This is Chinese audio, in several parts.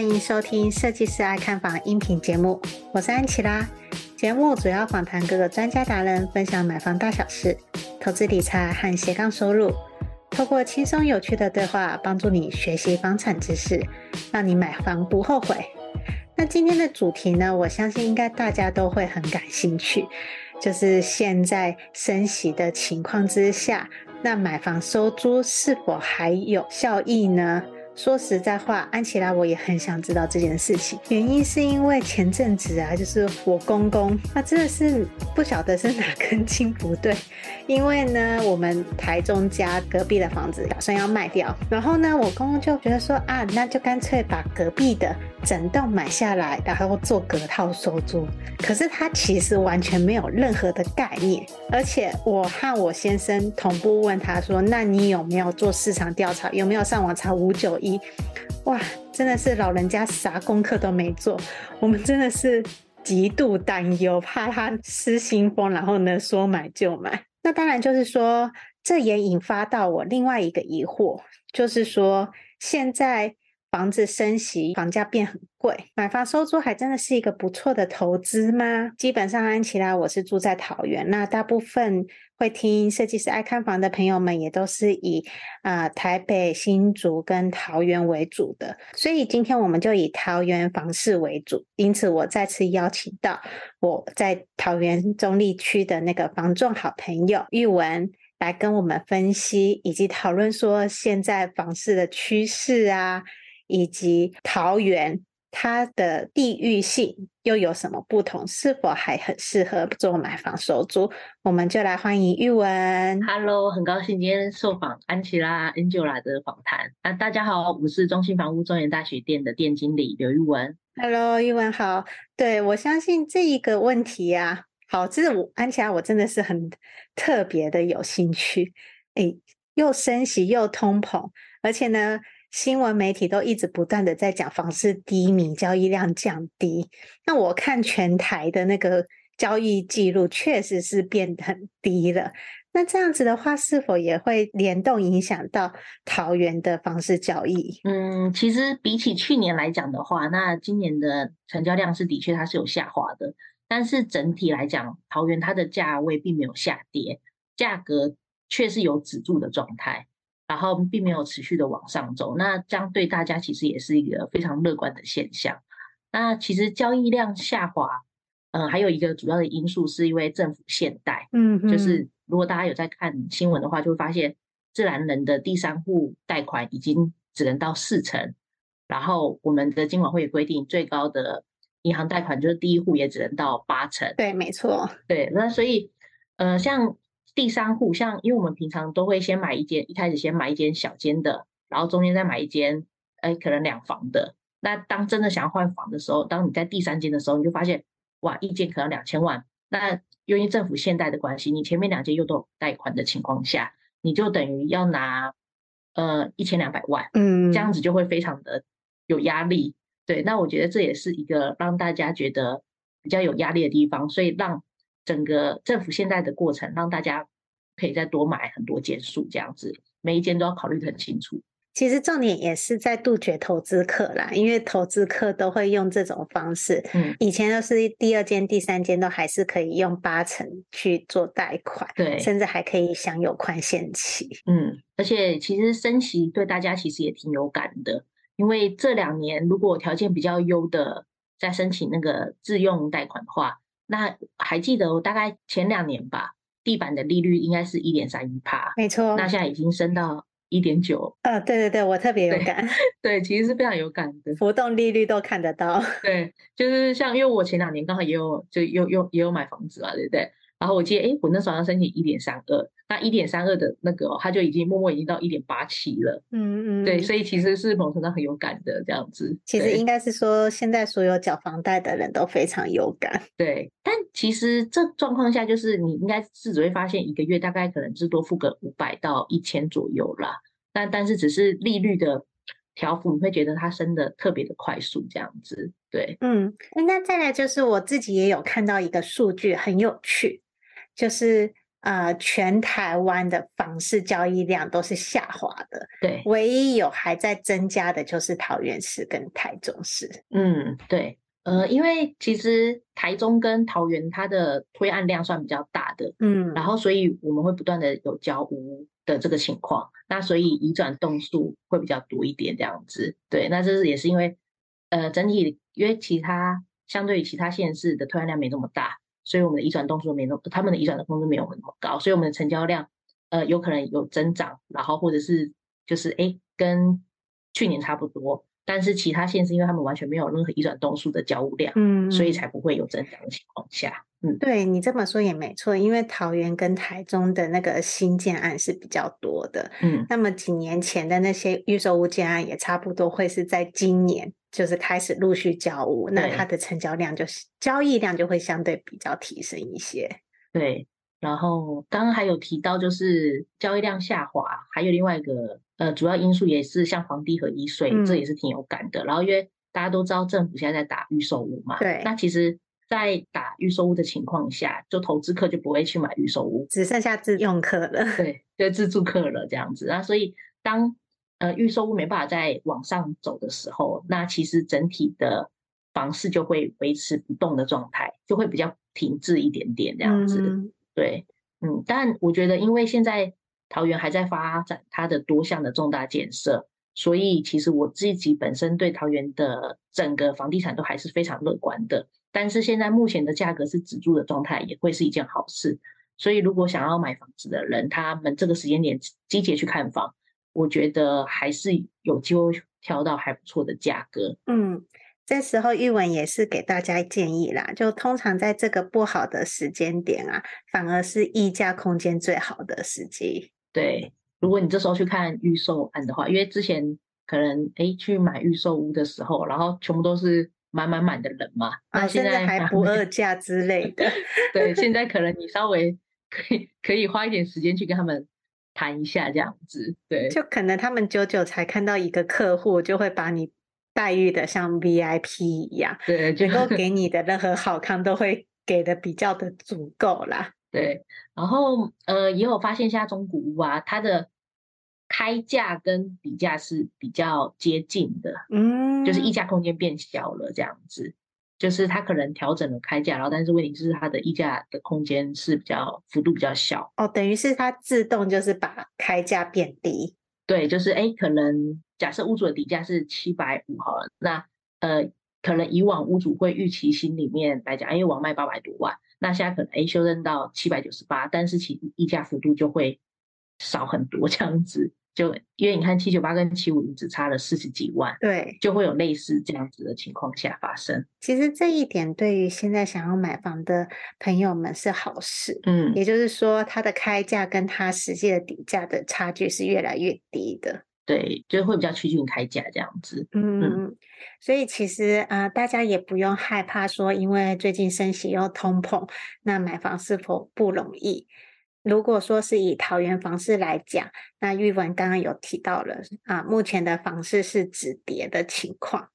欢迎收听《设计师爱看房》音频节目，我是安琪拉。节目主要访谈各个专家达人，分享买房大小事、投资理财和斜杠收入。透过轻松有趣的对话，帮助你学习房产知识，让你买房不后悔。那今天的主题呢，我相信应该大家都会很感兴趣，就是现在升息的情况之下，那买房收租是否还有效益呢？说实在话，安琪拉我也很想知道这件事情。原因是因为前阵子啊，就是我公公，那真的是不晓得是哪根筋不对。因为呢，我们台中家隔壁的房子打算要卖掉，然后呢，我公公就觉得说啊，那就干脆把隔壁的整栋买下来，然后做隔套收租。可是他其实完全没有任何的概念，而且我和我先生同步问他说，那你有没有做市场调查？有没有上网查五九一？哇，真的是老人家啥功课都没做，我们真的是极度担忧，怕他失心疯，然后呢说买就买。那当然就是说，这也引发到我另外一个疑惑，就是说现在。房子升息，房价变很贵，买房收租还真的是一个不错的投资吗？基本上，安琪拉我是住在桃园，那大部分会听设计师爱看房的朋友们也都是以啊、台北、新竹跟桃园为主的，所以今天我们就以桃园房市为主。因此，我再次邀请到我在桃园中坜区的那个房仲好朋友玉文来跟我们分析以及讨论说现在房市的趋势啊。以及桃园它的地域性又有什么不同？是否还很适合做买房收租？我们就来欢迎玉文。Hello，很高兴今天受访安琪拉 Angela 的访谈。啊，大家好，我是中信房屋中原大学店的店经理刘玉文。Hello，玉文好。对，我相信这一个问题呀、啊，好，这是我安琪拉，我真的是很特别的有兴趣。哎，又升息又通膨，而且呢。新闻媒体都一直不断的在讲房市低迷，交易量降低。那我看全台的那个交易记录，确实是变得很低了。那这样子的话，是否也会联动影响到桃园的房市交易？嗯，其实比起去年来讲的话，那今年的成交量是的确它是有下滑的，但是整体来讲，桃园它的价位并没有下跌，价格却是有止住的状态。然后并没有持续的往上走，那这样对大家其实也是一个非常乐观的现象。那其实交易量下滑，嗯、呃，还有一个主要的因素是因为政府限贷，嗯，就是如果大家有在看新闻的话，就会发现自然人的第三户贷款已经只能到四成，然后我们的金管会也规定最高的银行贷款就是第一户也只能到八成。对，没错。对，那所以，呃，像。第三户，像因为我们平常都会先买一间，一开始先买一间小间的，然后中间再买一间，哎，可能两房的。那当真的想要换房的时候，当你在第三间的时候，你就发现，哇，一间可能两千万。那由于政府限贷的关系，你前面两间又都有贷款的情况下，你就等于要拿呃一千两百万，嗯，这样子就会非常的有压力。对，那我觉得这也是一个让大家觉得比较有压力的地方，所以让。整个政府现在的过程，让大家可以再多买很多间数，这样子每一间都要考虑得很清楚。其实重点也是在杜绝投资客啦，因为投资客都会用这种方式。嗯，以前都是第二间、第三间都还是可以用八成去做贷款，对，甚至还可以享有宽限期。嗯，而且其实升息对大家其实也挺有感的，因为这两年如果条件比较优的在申请那个自用贷款的话。那还记得我大概前两年吧，地板的利率应该是一点三一帕，没错。那现在已经升到一点九。呃，对对对，我特别有感。对，对，其实是非常有感的，浮动利率都看得到。对，就是像因为我前两年刚好也有就有有也有买房子嘛，对不对？然后我记得，哎，我那时候要申请一点三二，那一点三二的那个、哦，它就已经默默已经到一点八七了。嗯嗯，对，所以其实是某种程度很有感的这样子。其实应该是说，现在所有缴房贷的人都非常有感。对，但其实这状况下，就是你应该是只会发现一个月大概可能至多付个五百到一千左右啦。但但是只是利率的调幅，你会觉得它升的特别的快速这样子。对，嗯，那再来就是我自己也有看到一个数据，很有趣。就是呃，全台湾的房市交易量都是下滑的，对，唯一有还在增加的就是桃园市跟台中市。嗯，对，呃，因为其实台中跟桃园它的推案量算比较大的，嗯，然后所以我们会不断的有交屋的这个情况，那所以移转动数会比较多一点这样子。对，那这是也是因为呃，整体因为其他相对于其他县市的推案量没那么大。所以我们的移转动数没那么，他们的移转的动数没有那么高，所以我们的成交量，呃，有可能有增长，然后或者是就是哎，跟去年差不多，但是其他县是因为他们完全没有任何移转动数的交物量，嗯，所以才不会有增长的情况下，嗯，对你这么说也没错，因为桃园跟台中的那个新建案是比较多的，嗯，那么几年前的那些预售物件案也差不多会是在今年。就是开始陆续交屋，那它的成交量就是交易量就会相对比较提升一些。对，然后刚刚还有提到就是交易量下滑，还有另外一个呃主要因素也是像房地和一税，嗯，这也是挺有感的。然后因为大家都知道政府现在在打预售屋嘛，对，那其实，在打预售屋的情况下，就投资客就不会去买预售屋，只剩下自用客了，对，就自住客了这样子。那所以当呃，预售屋没办法再往上走的时候，那其实整体的房市就会维持不动的状态，就会比较停滞一点点这样子。嗯、对，嗯，但我觉得，因为现在桃园还在发展它的多项的重大建设，所以其实我自己本身对桃园的整个房地产都还是非常乐观的。但是现在目前的价格是止住的状态，也会是一件好事。所以如果想要买房子的人，他们这个时间点积极去看房。我觉得还是有机会挑到还不错的价格。嗯，这时候玉文也是给大家建议啦，就通常在这个不好的时间点啊，反而是溢价空间最好的时机。对，如果你这时候去看预售案的话，因为之前可能诶去买预售屋的时候，然后全部都是满满满的人嘛，啊，现在还不二价之类的。对，现在可能你稍微可以可以花一点时间去跟他们。谈一下这样子，对，就可能他们久久才看到一个客户，就会把你待遇的像 VIP 一样，对，就能够给你 的任何好康都会给的比较的足够啦。对，然后呃，也有发现现在中古屋啊，它的开价跟底价是比较接近的，嗯，就是溢价空间变小了这样子。就是它可能调整了开价，然后但是问题是它的溢价的空间是比较幅度比较小哦，等于是它自动就是把开价变低。对，就是哎，可能假设屋主的底价是七百五好了，那呃，可能以往屋主会预期心里面来讲，哎，我要卖八百多万，那现在可能哎修正到七百九十八，但是其溢价幅度就会少很多这样子。就因为你看七九八跟七五零只差了四十几万，对，就会有类似这样子的情况下发生。其实这一点对于现在想要买房的朋友们是好事，嗯，也就是说它的开价跟它实际的底价的差距是越来越低的，对，就会比较趋近开价这样子，嗯，嗯，所以其实啊、呃，大家也不用害怕说，因为最近升息又通膨，那买房是否不容易？如果说是以桃园房市来讲，那玉文刚刚有提到了啊，目前的房市是止跌的情况，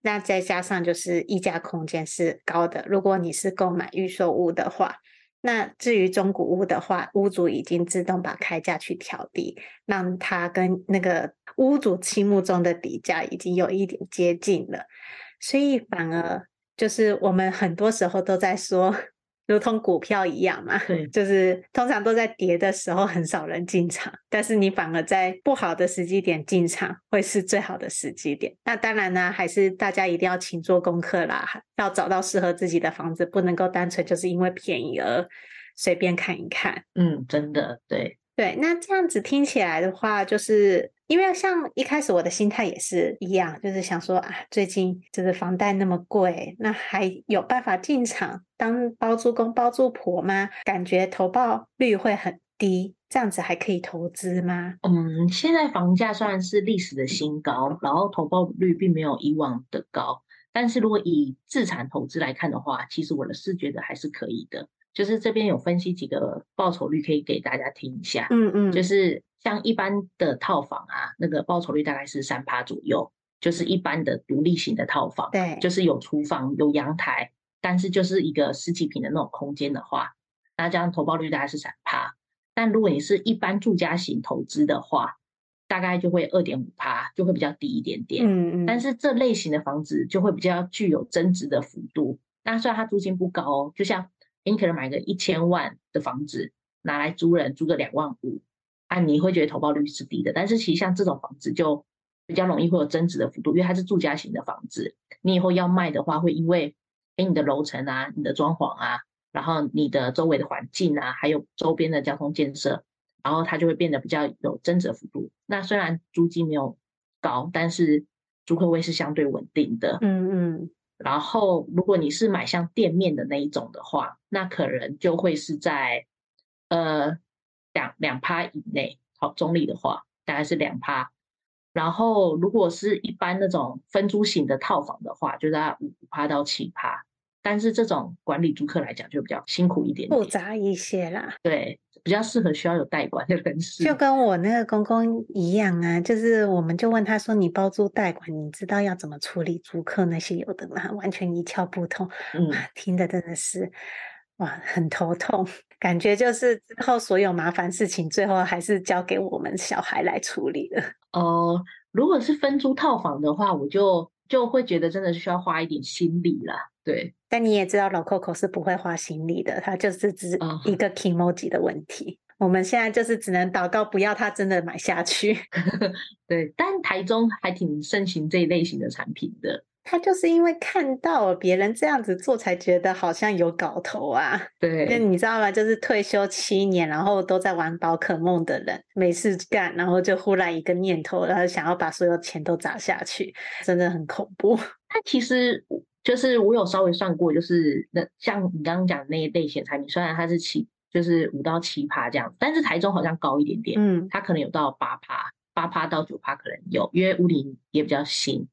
那再加上就是溢价空间是高的。如果你是购买预售屋的话，那至于中古屋的话，屋主已经自动把开价去调低，让它跟那个屋主心目中的底价已经有一点接近了，所以反而就是我们很多时候都在说。如同股票一样嘛，对，就是通常都在跌的时候很少人进场，但是你反而在不好的时机点进场会是最好的时机点。那当然呢，还是大家一定要勤做功课啦，要找到适合自己的房子，不能够单纯就是因为便宜而随便看一看。嗯，真的对。对，那这样子听起来的话，就是因为像一开始我的心态也是一样，就是想说啊，最近就是房贷那么贵，那还有办法进场当包租公包租婆吗？感觉投报率会很低，这样子还可以投资吗？嗯，现在房价虽然是历史的新高，然后投报率并没有以往的高，但是如果以自产投资来看的话，其实我的是觉得还是可以的。就是这边有分析几个报酬率，可以给大家听一下。嗯嗯，就是像一般的套房啊，那个报酬率大概是三趴左右，就是一般的独立型的套房，对，就是有厨房、有阳台，但是就是一个十几平的那种空间的话，那这样投报率大概是三趴。但如果你是一般住家型投资的话，大概就会二点五趴，就会比较低一点点。嗯嗯，但是这类型的房子就会比较具有增值的幅度。那虽然它租金不高哦，就像。你可能买个一千万的房子拿来租人，租个两万五，啊，你会觉得投报率是低的。但是其实像这种房子就比较容易会有增值的幅度，因为它是住家型的房子。你以后要卖的话，会因为诶你的楼层啊、你的装潢啊，然后你的周围的环境啊，还有周边的交通建设，然后它就会变得比较有增值的幅度。那虽然租金没有高，但是租客位是相对稳定的。嗯嗯。然后，如果你是买像店面的那一种的话，那可能就会是在呃两两趴以内。好，中立的话大概是两趴。然后，如果是一般那种分租型的套房的话，就在五趴到七趴。但是这种管理租客来讲就比较辛苦一点点，复杂一些啦。对，比较适合需要有代管的人士。就跟我那个公公一样啊，就是我们就问他说：“你包租代管，你知道要怎么处理租客那些有的吗？”完全一窍不通。嗯，听的真的是哇，很头痛，感觉就是之后所有麻烦事情，最后还是交给我们小孩来处理了。哦、呃，如果是分租套房的话，我就就会觉得真的是需要花一点心力啦。对，但你也知道老 Coco 是不会花心力的，他就是只一个 kimoji 的问题。Oh. 我们现在就是只能祷告，不要他真的买下去。对，但台中还挺盛行这一类型的产品的。他就是因为看到别人这样子做，才觉得好像有搞头啊。对，那你知道吗？就是退休七年，然后都在玩宝可梦的人，没事干，然后就忽然一个念头，然后想要把所有钱都砸下去，真的很恐怖。他其实。就是我有稍微算过，就是那像你刚刚讲的那一类型产品，虽然它是七，就是五到七趴这样，但是台中好像高一点点，嗯，它可能有到八趴，八趴到九趴可能有，因为屋龄也比较新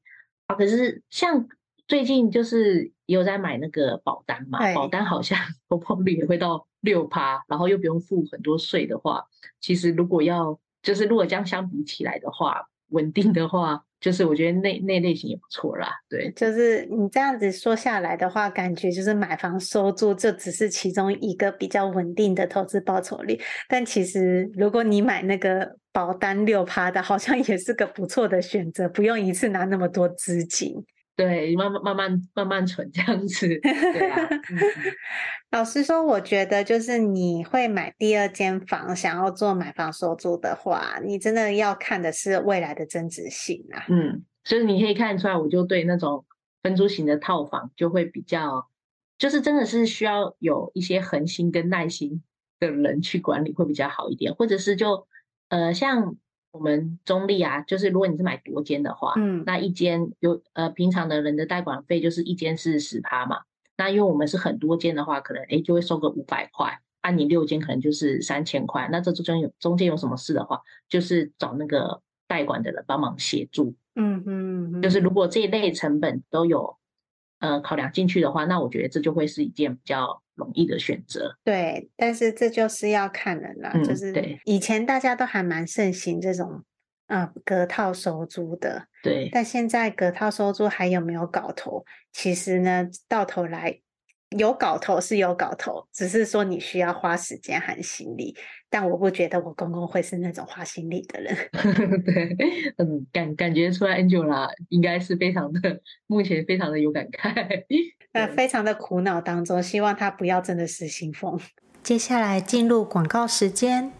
啊。可是像最近就是也有在买那个保单嘛，保单好像投保率也会到六趴，然后又不用付很多税的话，其实如果要就是如果这样相比起来的话，稳定的话。就是我觉得那那类型也不错啦，对，就是你这样子说下来的话，感觉就是买房收租这只是其中一个比较稳定的投资报酬率，但其实如果你买那个保单六趴的，好像也是个不错的选择，不用一次拿那么多资金。对，慢慢慢慢慢慢存这样子。对啊嗯、老实说，我觉得就是你会买第二间房，想要做买房收租的话，你真的要看的是未来的增值性啊。嗯，所以你可以看出来，我就对那种分租型的套房就会比较，就是真的是需要有一些恒心跟耐心的人去管理会比较好一点，或者是就呃像。我们中立啊，就是如果你是买多间的话，嗯，那一间有呃平常的人的代管费就是一间是十趴嘛，那因为我们是很多间的话，可能诶就会收个五百块，按你六间可能就是三千块，那这中间有中间有什么事的话，就是找那个代管的人帮忙协助，嗯嗯，嗯，就是如。果这一类成本都有呃考量进去的话，那我觉得这就会是一件比较。容易的选择，对，但是这就是要看人了，嗯、就是以前大家都还蛮盛行这种，嗯，隔套收租的，对，但现在隔套收租还有没有搞头？其实呢，到头来。有搞头是有搞头，只是说你需要花时间和心力。但我不觉得我公公会是那种花心力的人。对，嗯，感感觉出来，Angela 应该是非常的，目前非常的有感慨，那，非常的苦恼当中，希望他不要真的失心疯。接下来进入广告时间。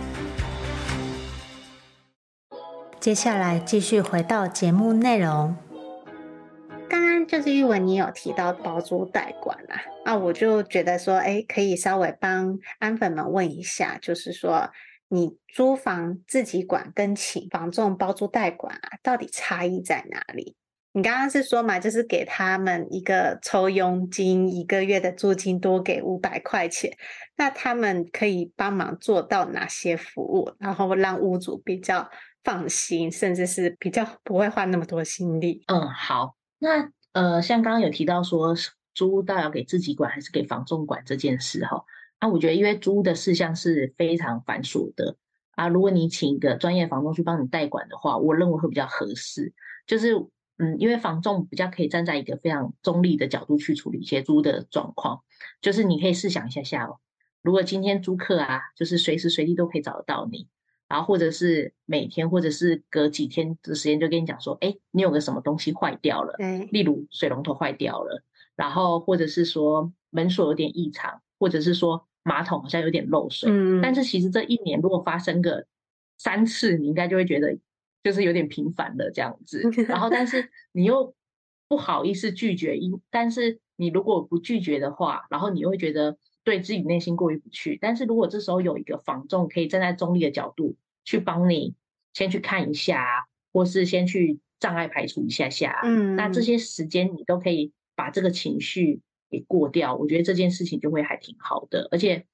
接下来继续回到节目内容。刚刚就是因为，你有提到包租代管啊，啊，我就觉得说，哎，可以稍微帮安粉们问一下，就是说，你租房自己管跟请房仲包租代管啊，到底差异在哪里？你刚刚是说嘛，就是给他们一个抽佣金，一个月的租金多给五百块钱，那他们可以帮忙做到哪些服务，然后让屋主比较放心，甚至是比较不会花那么多心力。嗯，好，那呃，像刚刚有提到说租屋到底要给自己管还是给房仲管这件事哈，那、我觉得因为租屋的事项是非常繁琐的啊，如果你请一个专业房仲去帮你代管的话，我认为会比较合适。就是嗯，因为房仲比较可以站在一个非常中立的角度去处理一些租的状况，就是你可以试想一下下哦，如果今天租客啊，就是随时随地都可以找得到你。然后或者是每天，或者是隔几天的时间，就跟你讲说，哎，你有个什么东西坏掉了，例如水龙头坏掉了，然后或者是说门锁有点异常，或者是说马桶好像有点漏水。嗯，但是其实这一年如果发生个三次，你应该就会觉得就是有点频繁了这样子。然后但是你又不好意思拒绝，因但是你如果不拒绝的话，然后你又会觉得。对自己内心过意不去，但是如果这时候有一个房仲可以站在中立的角度去帮你，先去看一下，或是先去障碍排除一下下，嗯，那这些时间你都可以把这个情绪给过掉，我觉得这件事情就会还挺好的。而且，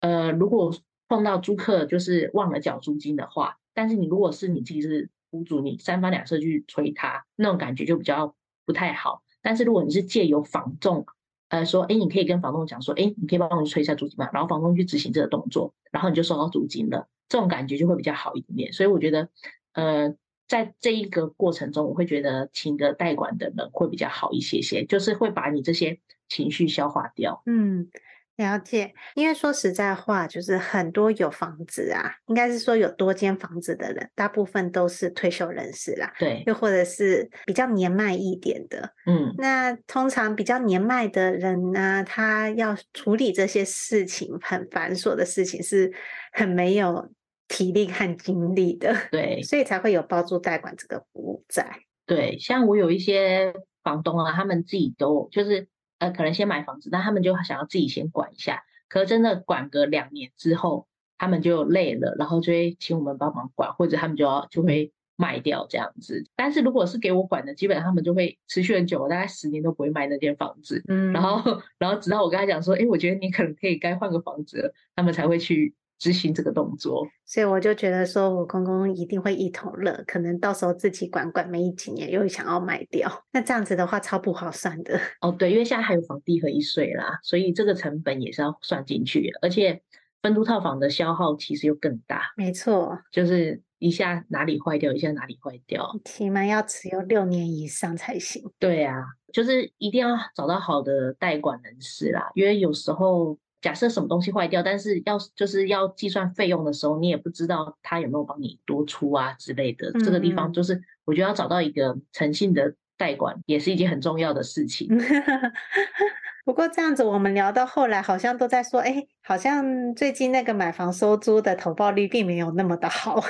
呃，如果碰到租客就是忘了缴租金的话，但是你如果是你自己是屋主，你三番两次去催他，那种感觉就比较不太好。但是如果你是借由房仲，呃，说，哎，你可以跟房东讲说，哎，你可以帮我去催一下租金嘛？然后房东去执行这个动作，然后你就收到租金了，这种感觉就会比较好一点点。所以我觉得，呃，在这一个过程中，我会觉得请个代管的人会比较好一些些，就是会把你这些情绪消化掉。嗯，了解，因为说实在话，就是很多有房子啊，应该是说有多间房子的人，大部分都是退休人士啦，对，又或者是比较年迈一点的，嗯，那通常比较年迈的人呢，他要处理这些事情很繁琐的事情，是很没有体力和精力的，对，所以才会有包租代管这个服务在。对，像我有一些房东啊，他们自己都就是。呃，可能先买房子，但他们就想要自己先管一下。可是真的管个两年之后，他们就累了，然后就会请我们帮忙管，或者他们就要就会卖掉这样子。但是如果是给我管的，基本上他们就会持续很久，大概十年都不会卖那间房子。嗯，然后然后直到我跟他讲说，哎，我觉得你可能可以该换个房子了，他们才会去。执行这个动作，所以我就觉得说，我公公一定会一头热，可能到时候自己管管没几年，又想要卖掉，那这样子的话超不划算的。哦，对，因为现在还有房地和一税啦，所以这个成本也是要算进去，而且分租套房的消耗其实又更大。没错，就是一下哪里坏掉，一下哪里坏掉，起码要持有六年以上才行。对啊，就是一定要找到好的代管人士啦，因为有时候。假设什么东西坏掉，但是要就是要计算费用的时候，你也不知道他有没有帮你多出啊之类的。嗯、这个地方就是我觉得要找到一个诚信的代管，也是一件很重要的事情。不过这样子，我们聊到后来，好像都在说，哎，好像最近那个买房收租的投报率并没有那么的好。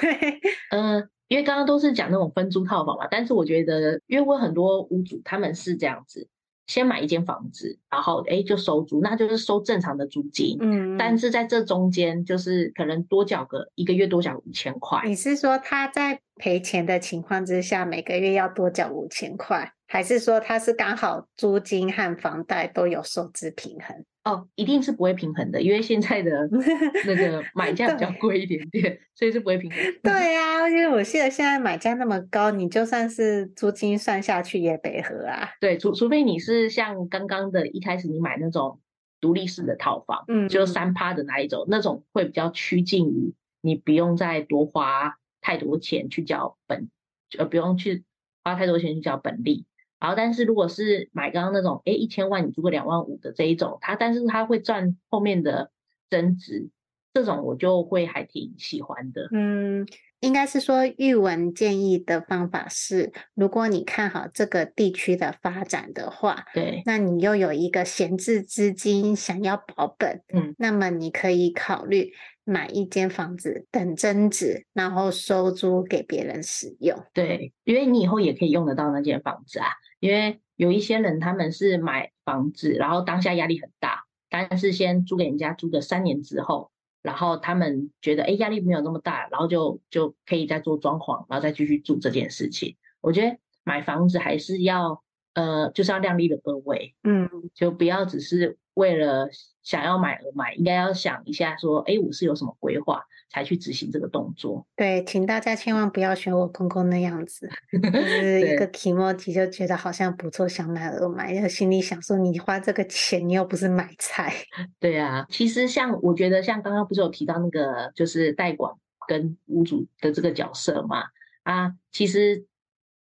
嗯、呃，因为刚刚都是讲那种分租套房嘛，但是我觉得，因为我很多屋主他们是这样子。先买一间房子，然后哎就收租，那就是收正常的租金。嗯，但是在这中间，就是可能多缴个一个月多缴五千块。你是说他在赔钱的情况之下，每个月要多缴五千块，还是说他是刚好租金和房贷都有收支平衡？哦，一定是不会平衡的，因为现在的 那个买价比较贵一点点，所以是不会平衡。对呀、啊，因为我记得现在买价那么高，你就算是租金算下去也得合啊。对，除除非你是像刚刚的一开始你买那种独立式的套房，嗯，就三趴的那一种，那种会比较趋近于你不用再多花太多钱去交本，呃，不用去花太多钱去交本利。然后，但是如果是买刚刚那种，哎，一千万你租个两万五的这一种，它但是它会赚后面的增值，这种我就会还挺喜欢的。嗯，应该是说玉文建议的方法是，如果你看好这个地区的发展的话，对，那你又有一个闲置资金想要保本，嗯，那么你可以考虑。买一间房子等增值，然后收租给别人使用。对，因为你以后也可以用得到那间房子啊。因为有一些人他们是买房子，然后当下压力很大，但是先租给人家租个三年之后，然后他们觉得哎压力没有那么大，然后就就可以再做装潢，然后再继续住这件事情。我觉得买房子还是要呃就是要量力的而为，嗯，就不要只是为了。想要买而买，应该要想一下，说，哎，我是有什么规划才去执行这个动作？对，请大家千万不要学我公公那样子，就 是一个题目题就觉得好像不错，想买而买，然后心里想说，你花这个钱，你又不是买菜。对啊，其实像我觉得，像刚刚不是有提到那个，就是代管跟屋主的这个角色嘛？啊，其实。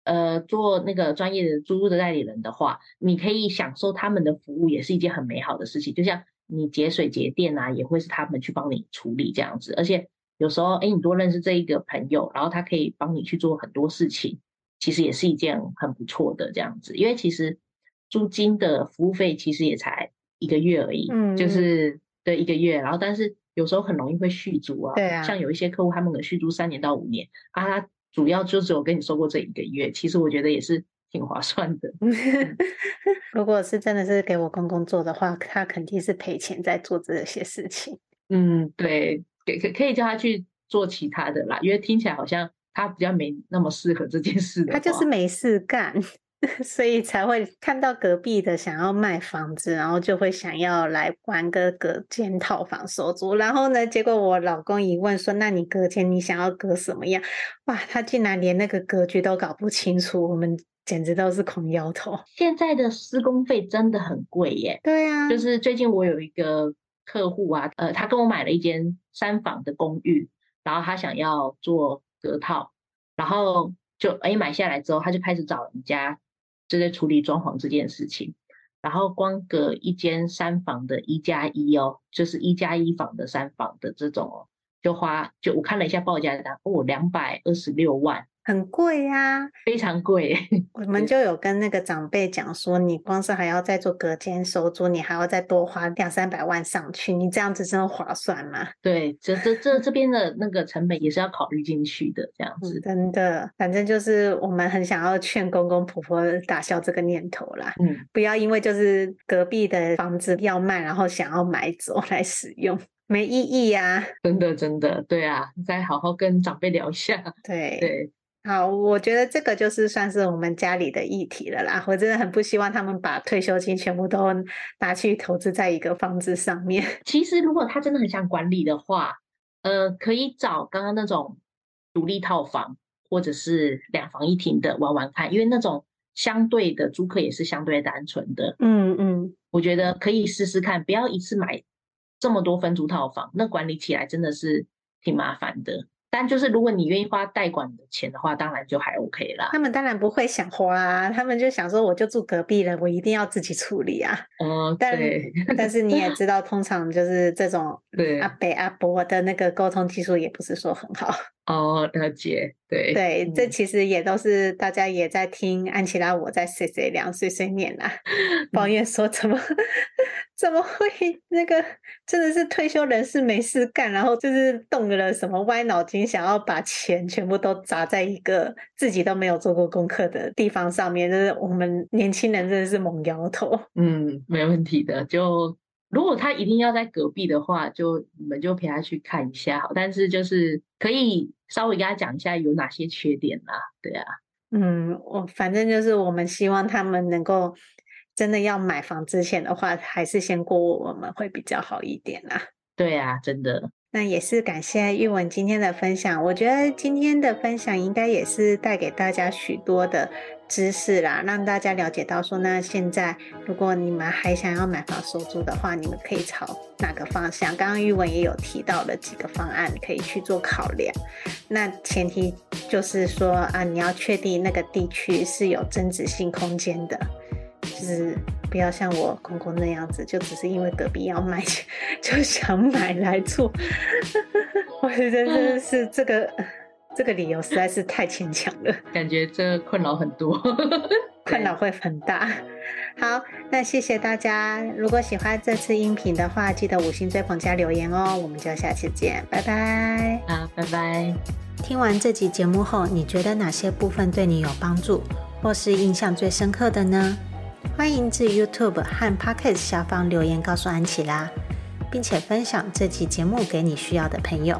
呃，做那个专业的租屋的代理人的话，你可以享受他们的服务，也是一件很美好的事情。就像你节水节电啊，也会是他们去帮你处理这样子。而且有时候，哎，你多认识这一个朋友，然后他可以帮你去做很多事情，其实也是一件很不错的这样子。因为其实租金的服务费其实也才一个月而已，嗯，就是对一个月。然后，但是有时候很容易会续租啊，对啊，像有一些客户他们能续租三年到五年啊。主要就只有跟你说过这一个月，其实我觉得也是挺划算的。如果是真的是给我公公做的话，他肯定是赔钱在做这些事情。嗯，对，给可可以叫他去做其他的啦，因为听起来好像他比较没那么适合这件事的。他就是没事干。所以才会看到隔壁的想要卖房子，然后就会想要来玩个隔间套房收租。然后呢，结果我老公一问说：“那你隔间你想要隔什么样？”哇，他竟然连那个格局都搞不清楚，我们简直都是狂摇头。现在的施工费真的很贵耶。对啊，就是最近我有一个客户啊，呃，他跟我买了一间三房的公寓，然后他想要做隔套，然后就哎买下来之后，他就开始找人家。正在处理装潢这件事情，然后光隔一间三房的一加一哦，就是一加一房的三房的这种哦，就花就我看了一下报价单，哦，两百二十六万。很贵呀、啊，非常贵。我们就有跟那个长辈讲说，你光是还要再做隔间收租，你还要再多花两三百万上去，你这样子真的划算吗？对，这这这这边的那个成本也是要考虑进去的，这样子、嗯。真的，反正就是我们很想要劝公公婆婆打消这个念头啦。嗯，不要因为就是隔壁的房子要卖，然后想要买走来使用，没意义呀、啊。真的真的，对啊，再好好跟长辈聊一下。对 对。好，我觉得这个就是算是我们家里的议题了啦。我真的很不希望他们把退休金全部都拿去投资在一个房子上面。其实，如果他真的很想管理的话，呃，可以找刚刚那种独立套房，或者是两房一厅的玩玩看，因为那种相对的租客也是相对单纯的。嗯嗯，我觉得可以试试看，不要一次买这么多分租套房，那管理起来真的是挺麻烦的。但就是如果你愿意花代管的钱的话，当然就还 OK 啦。他们当然不会想花啊，他们就想说，我就住隔壁了，我一定要自己处理啊。哦，但。但是你也知道，通常就是这种阿北阿伯的那个沟通技术也不是说很好。哦，了解。对对，嗯、这其实也都是大家也在听安琪拉我在碎碎念碎碎念啊，抱怨说怎么 怎么会那个真的是退休人士没事干，然后就是动了什么歪脑筋，想要把钱全部都砸在一个自己都没有做过功课的地方上面，就是我们年轻人真的是猛摇头。嗯，没问题的，就。如果他一定要在隔壁的话，就你们就陪他去看一下好。但是就是可以稍微跟他讲一下有哪些缺点啦，对啊。嗯，我反正就是我们希望他们能够真的要买房之前的话，还是先过我们会比较好一点啦。对啊，真的。那也是感谢玉文今天的分享，我觉得今天的分享应该也是带给大家许多的知识啦，让大家了解到说，那现在如果你们还想要买房收租的话，你们可以朝哪个方向？刚刚玉文也有提到了几个方案可以去做考量，那前提就是说啊，你要确定那个地区是有增值性空间的。就是不要像我公公那样子，就只是因为隔壁要卖，就想买来住。我觉得真的是这个这个理由实在是太牵强了，感觉这困扰很多，困扰会很大。好，那谢谢大家。如果喜欢这次音频的话，记得五星追捧加留言哦。我们就下次见，拜拜。啊，拜拜。听完这集节目后，你觉得哪些部分对你有帮助，或是印象最深刻的呢？欢迎至 YouTube 和 Podcast 下方留言告诉安琪拉，并且分享这集节目给你需要的朋友。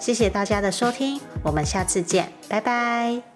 谢谢大家的收听，我们下次见，拜拜。